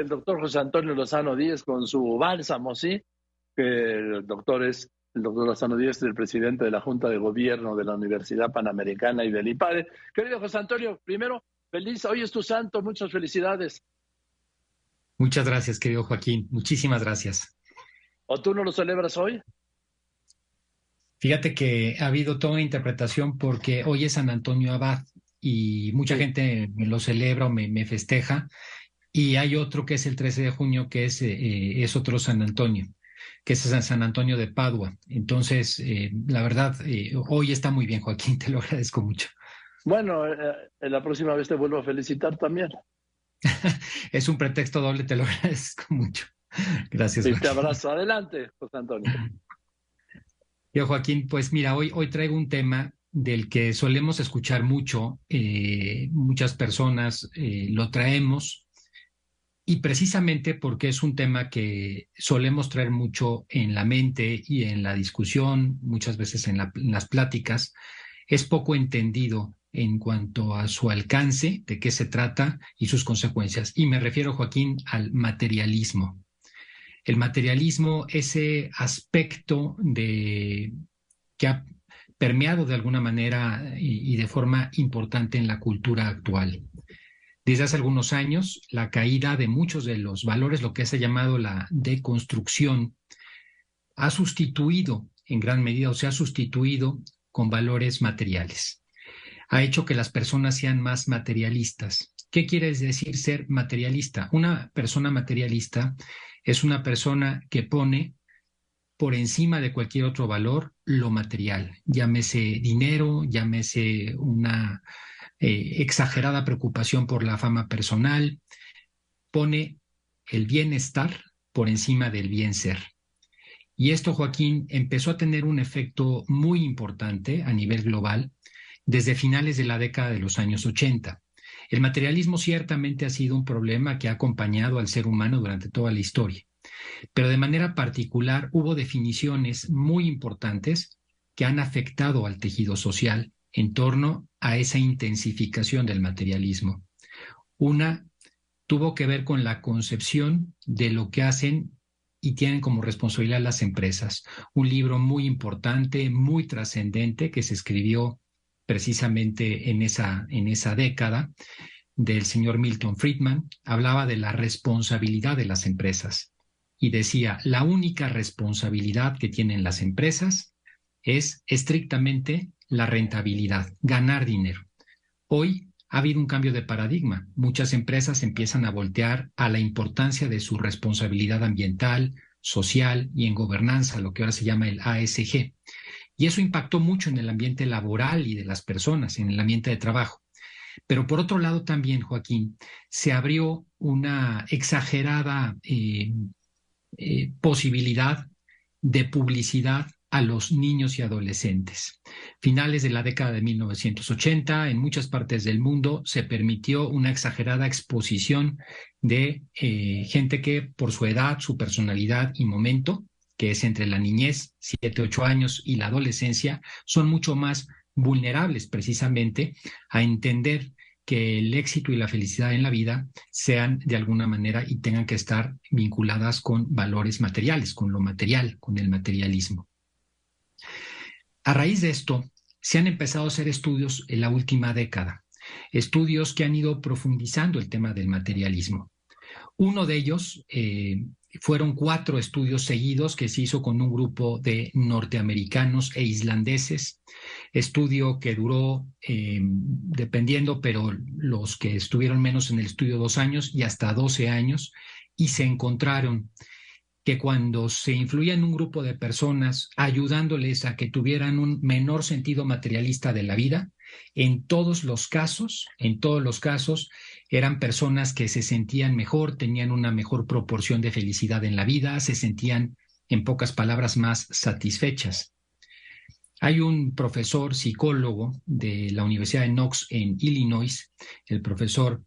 el doctor José Antonio Lozano Díez con su bálsamo, ¿sí? Que el doctor es, el doctor Lozano Díez es el presidente de la Junta de Gobierno de la Universidad Panamericana y del IPADE. Querido José Antonio, primero, feliz, hoy es tu santo, muchas felicidades. Muchas gracias, querido Joaquín, muchísimas gracias. ¿O tú no lo celebras hoy? Fíjate que ha habido toda una interpretación porque hoy es San Antonio Abad y mucha gente lo celebra o me, festeja. Y hay otro que es el 13 de junio, que es, eh, es otro San Antonio, que es San Antonio de Padua. Entonces, eh, la verdad, eh, hoy está muy bien, Joaquín, te lo agradezco mucho. Bueno, la próxima vez te vuelvo a felicitar también. es un pretexto doble, te lo agradezco mucho. Gracias. Y te abrazo. Adelante, José Antonio. Yo, Joaquín, pues mira, hoy, hoy traigo un tema del que solemos escuchar mucho, muchas personas lo traemos, y precisamente porque es un tema que solemos traer mucho en la mente y en la discusión, muchas veces en, las pláticas, es poco entendido en cuanto a su alcance, de qué se trata y sus consecuencias. Y me refiero, Joaquín, al materialismo el materialismo, ese aspecto de que ha permeado de alguna manera y, de forma importante en la cultura actual. Desde hace algunos años, la caída de muchos de los valores, lo que se ha llamado la deconstrucción, ha sustituido en gran medida o se ha sustituido con valores materiales. Ha hecho que las personas sean más materialistas. ¿Qué quiere decir ser materialista? Una persona materialista es una persona que pone por encima de cualquier otro valor lo material, llámese dinero, llámese una eh, exagerada preocupación por la fama personal, pone el bienestar por encima del bien ser. Y esto, Joaquín, empezó a tener un efecto muy importante a nivel global desde finales de la década de los años 80. El materialismo ciertamente ha sido un problema que ha acompañado al ser humano durante toda la historia, pero de manera particular hubo definiciones muy importantes que han afectado al tejido social en torno a esa intensificación del materialismo. Una tuvo que ver con la concepción de lo que hacen y tienen como responsabilidad las empresas. Un libro muy importante, muy trascendente que se escribió precisamente en esa, en esa década del señor Milton Friedman, hablaba de la responsabilidad de las empresas y decía, la única responsabilidad que tienen las empresas es estrictamente la rentabilidad, ganar dinero. Hoy ha habido un cambio de paradigma. Muchas empresas empiezan a voltear a la importancia de su responsabilidad ambiental, social y en gobernanza, lo que ahora se llama el ASG. Y eso impactó mucho en el ambiente laboral y de las personas, en el ambiente de trabajo. Pero por otro lado también, Joaquín, se abrió una exagerada eh, eh, posibilidad de publicidad a los niños y adolescentes. Finales de la década de 1980, en muchas partes del mundo se permitió una exagerada exposición de eh, gente que por su edad, su personalidad y momento que es entre la niñez, 7, 8 años, y la adolescencia, son mucho más vulnerables precisamente a entender que el éxito y la felicidad en la vida sean de alguna manera y tengan que estar vinculadas con valores materiales, con lo material, con el materialismo. A raíz de esto, se han empezado a hacer estudios en la última década, estudios que han ido profundizando el tema del materialismo. Uno de ellos eh, fueron cuatro estudios seguidos que se hizo con un grupo de norteamericanos e islandeses, estudio que duró, eh, dependiendo, pero los que estuvieron menos en el estudio dos años y hasta doce años, y se encontraron que cuando se influía en un grupo de personas ayudándoles a que tuvieran un menor sentido materialista de la vida, en todos los casos, en todos los casos, eran personas que se sentían mejor, tenían una mejor proporción de felicidad en la vida, se sentían, en pocas palabras, más satisfechas. Hay un profesor psicólogo de la Universidad de Knox en Illinois, el profesor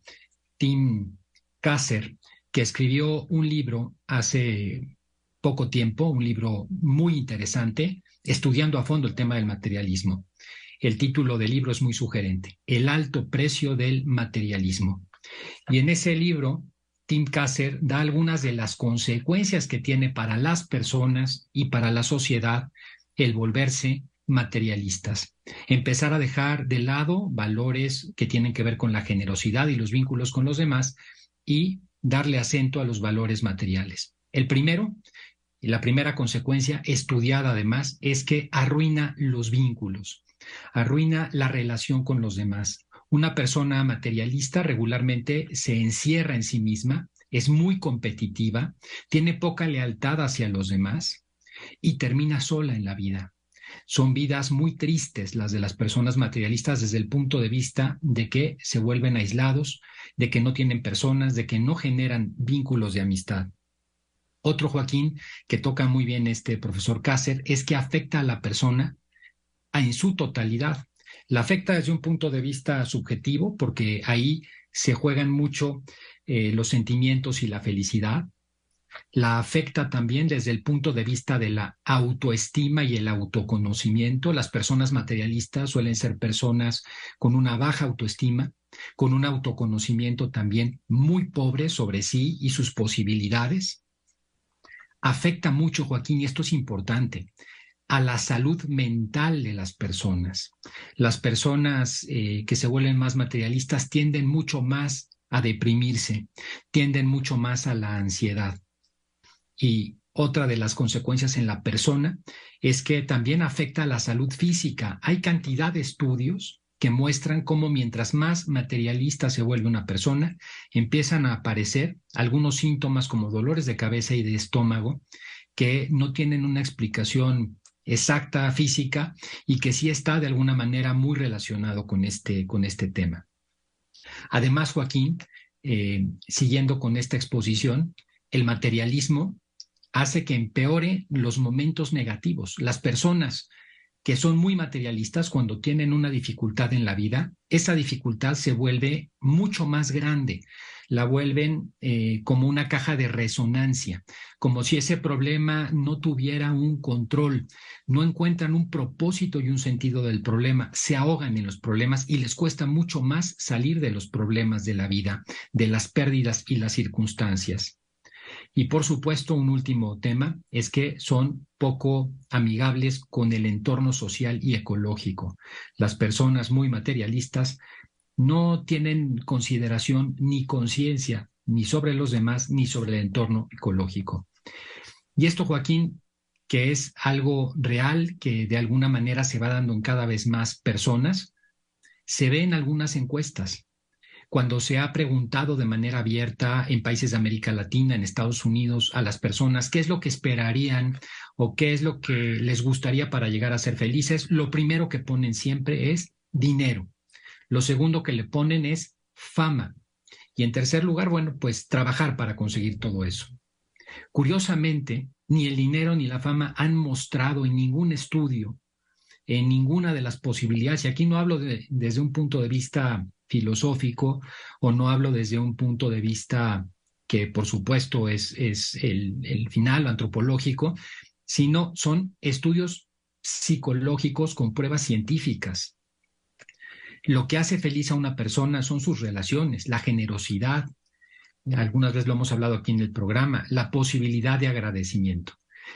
Tim Kasser, que escribió un libro hace poco tiempo, un libro muy interesante, estudiando a fondo el tema del materialismo. El título del libro es muy sugerente, El alto precio del materialismo. Y en ese libro, Tim Kasser da algunas de las consecuencias que tiene para las personas y para la sociedad el volverse materialistas, empezar a dejar de lado valores que tienen que ver con la generosidad y los vínculos con los demás y darle acento a los valores materiales. El primero, y la primera consecuencia estudiada además, es que arruina los vínculos, arruina la relación con los demás. Una persona materialista regularmente se encierra en sí misma, es muy competitiva, tiene poca lealtad hacia los demás y termina sola en la vida. Son vidas muy tristes las de las personas materialistas desde el punto de vista de que se vuelven aislados, de que no tienen personas, de que no generan vínculos de amistad. Otro Joaquín que toca muy bien este profesor Cácer es que afecta a la persona en su totalidad. La afecta desde un punto de vista subjetivo porque ahí se juegan mucho eh, los sentimientos y la felicidad la afecta también desde el punto de vista de la autoestima y el autoconocimiento. Las personas materialistas suelen ser personas con una baja autoestima, con un autoconocimiento también muy pobre sobre sí y sus posibilidades. Afecta mucho, Joaquín, y esto es importante, a la salud mental de las personas. Las personas eh, que se vuelven más materialistas tienden mucho más a deprimirse, tienden mucho más a la ansiedad. Y otra de las consecuencias en la persona es que también afecta a la salud física. Hay cantidad de estudios que muestran cómo mientras más materialista se vuelve una persona, empiezan a aparecer algunos síntomas como dolores de cabeza y de estómago que no tienen una explicación exacta física y que sí está de alguna manera muy relacionado con este, con este tema. Además, Joaquín, eh, siguiendo con esta exposición, el materialismo hace que empeore los momentos negativos. Las personas que son muy materialistas cuando tienen una dificultad en la vida, esa dificultad se vuelve mucho más grande, la vuelven eh, como una caja de resonancia, como si ese problema no tuviera un control, no encuentran un propósito y un sentido del problema, se ahogan en los problemas y les cuesta mucho más salir de los problemas de la vida, de las pérdidas y las circunstancias. Y por supuesto, un último tema es que son poco amigables con el entorno social y ecológico. Las personas muy materialistas no tienen consideración ni conciencia ni sobre los demás ni sobre el entorno ecológico. Y esto, Joaquín, que es algo real que de alguna manera se va dando en cada vez más personas, se ve en algunas encuestas cuando se ha preguntado de manera abierta en países de América Latina, en Estados Unidos, a las personas qué es lo que esperarían o qué es lo que les gustaría para llegar a ser felices, lo primero que ponen siempre es dinero. Lo segundo que le ponen es fama. Y en tercer lugar, bueno, pues trabajar para conseguir todo eso. Curiosamente, ni el dinero ni la fama han mostrado en ningún estudio, en ninguna de las posibilidades, y aquí no hablo desde un punto de vista filosófico o no hablo desde un punto de vista que por supuesto es, es el, el final antropológico, sino son estudios psicológicos con pruebas científicas. Lo que hace feliz a una persona son sus relaciones, la generosidad, algunas veces lo hemos hablado aquí en el programa, la posibilidad de agradecimiento.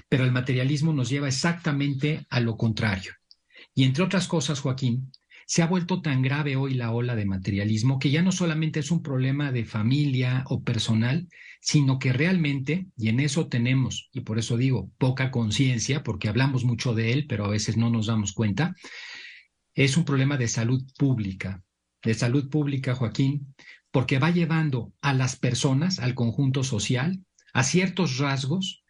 Pero el materialismo nos lleva exactamente a lo contrario. Y entre otras cosas, Joaquín, se ha vuelto tan grave hoy la ola de materialismo que ya no solamente es un problema de familia o personal, sino que realmente, y en eso tenemos, y por eso digo, poca conciencia, porque hablamos mucho de él, pero a veces no nos damos cuenta, es un problema de salud pública, de salud pública, Joaquín, porque va llevando a las personas, al conjunto social, a ciertos rasgos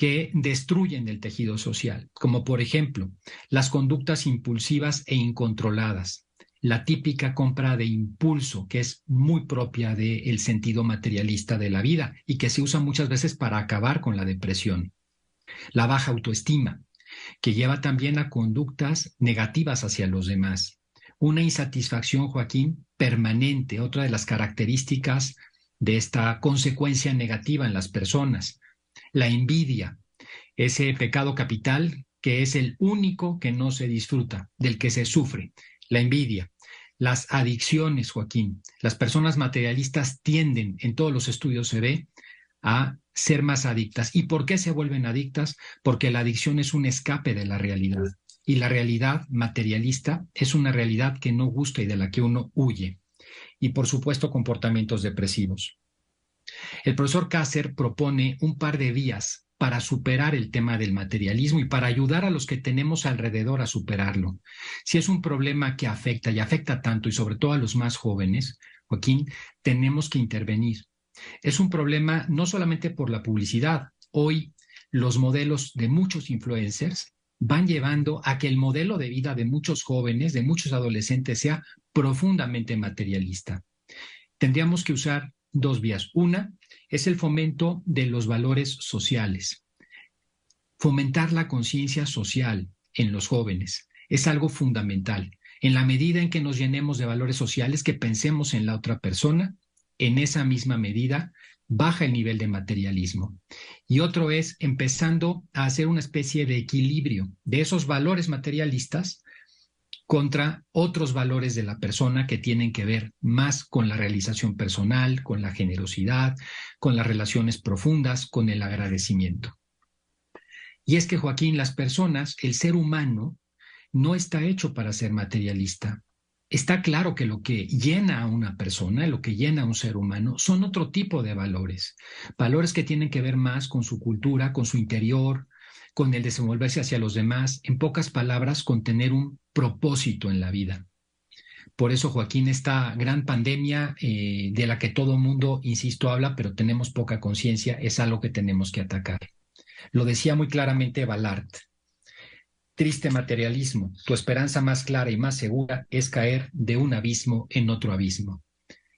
que destruyen el tejido social, como por ejemplo las conductas impulsivas e incontroladas, la típica compra de impulso, que es muy propia del sentido materialista de la vida y que se usa muchas veces para acabar con la depresión, la baja autoestima, que lleva también a conductas negativas hacia los demás, una insatisfacción, Joaquín, permanente, otra de las características de esta consecuencia negativa en las personas, la envidia, ese pecado capital que es el único que no se disfruta, del que se sufre, la envidia. las adicciones, Joaquín. Las personas materialistas tienden, en todos los estudios se ve, a ser más adictas. ¿Y por qué se vuelven adictas? Porque la adicción es un escape de la realidad. Y la realidad materialista es una realidad que no gusta y de la que uno huye. Y por supuesto, comportamientos depresivos. El profesor Kasser propone un par de vías para superar el tema del materialismo y para ayudar a los que tenemos alrededor a superarlo. Si es un problema que afecta y afecta tanto y sobre todo a los más jóvenes, Joaquín, tenemos que intervenir. Es un problema no solamente por la publicidad. Hoy los modelos de muchos influencers van llevando a que el modelo de vida de muchos jóvenes, de muchos adolescentes, sea profundamente materialista. Tendríamos que usar dos vías. Una es el fomento de los valores sociales. Fomentar la conciencia social en los jóvenes es algo fundamental. En la medida en que nos llenemos de valores sociales, que pensemos en la otra persona, en esa misma medida baja el nivel de materialismo. Y otro es empezando a hacer una especie de equilibrio de esos valores materialistas contra otros valores de la persona que tienen que ver más con la realización personal, con la generosidad, con las relaciones profundas, con el agradecimiento. Y es que, Joaquín, las personas, el ser humano, no está hecho para ser materialista. Está claro que lo que llena a una persona, lo que llena a un ser humano, son otro tipo de valores. Valores que tienen que ver más con su cultura, con su interior, con el desenvolverse hacia los demás, en pocas palabras, con tener un propósito en la vida. Por eso, Joaquín, esta gran pandemia eh, de la que todo mundo, insisto, habla, pero tenemos poca conciencia, es algo que tenemos que atacar. Lo decía muy claramente Ballard. Triste materialismo, tu esperanza más clara y más segura es caer de un abismo en otro abismo.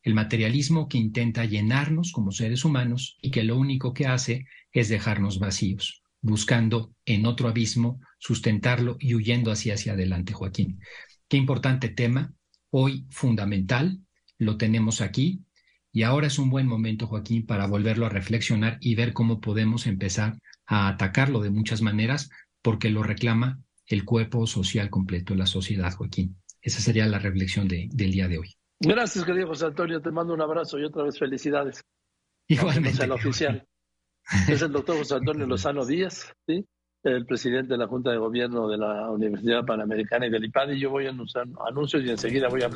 El materialismo que intenta llenarnos como seres humanos y que lo único que hace es dejarnos vacíos buscando en otro abismo sustentarlo y huyendo así hacia adelante, Joaquín. Qué importante tema, hoy fundamental, lo tenemos aquí y ahora es un buen momento, Joaquín, para volverlo a reflexionar y ver cómo podemos empezar a atacarlo de muchas maneras, porque lo reclama el cuerpo social completo, la sociedad, Joaquín. Esa sería la reflexión del día de hoy. Gracias, querido José Antonio. Te mando un abrazo y otra vez felicidades. Igualmente. El oficial. Es el doctor José Antonio Lozano Díaz, ¿sí? el presidente de la Junta de Gobierno de la Universidad Panamericana y del IPAD, y yo voy a anunciar anuncios y enseguida voy a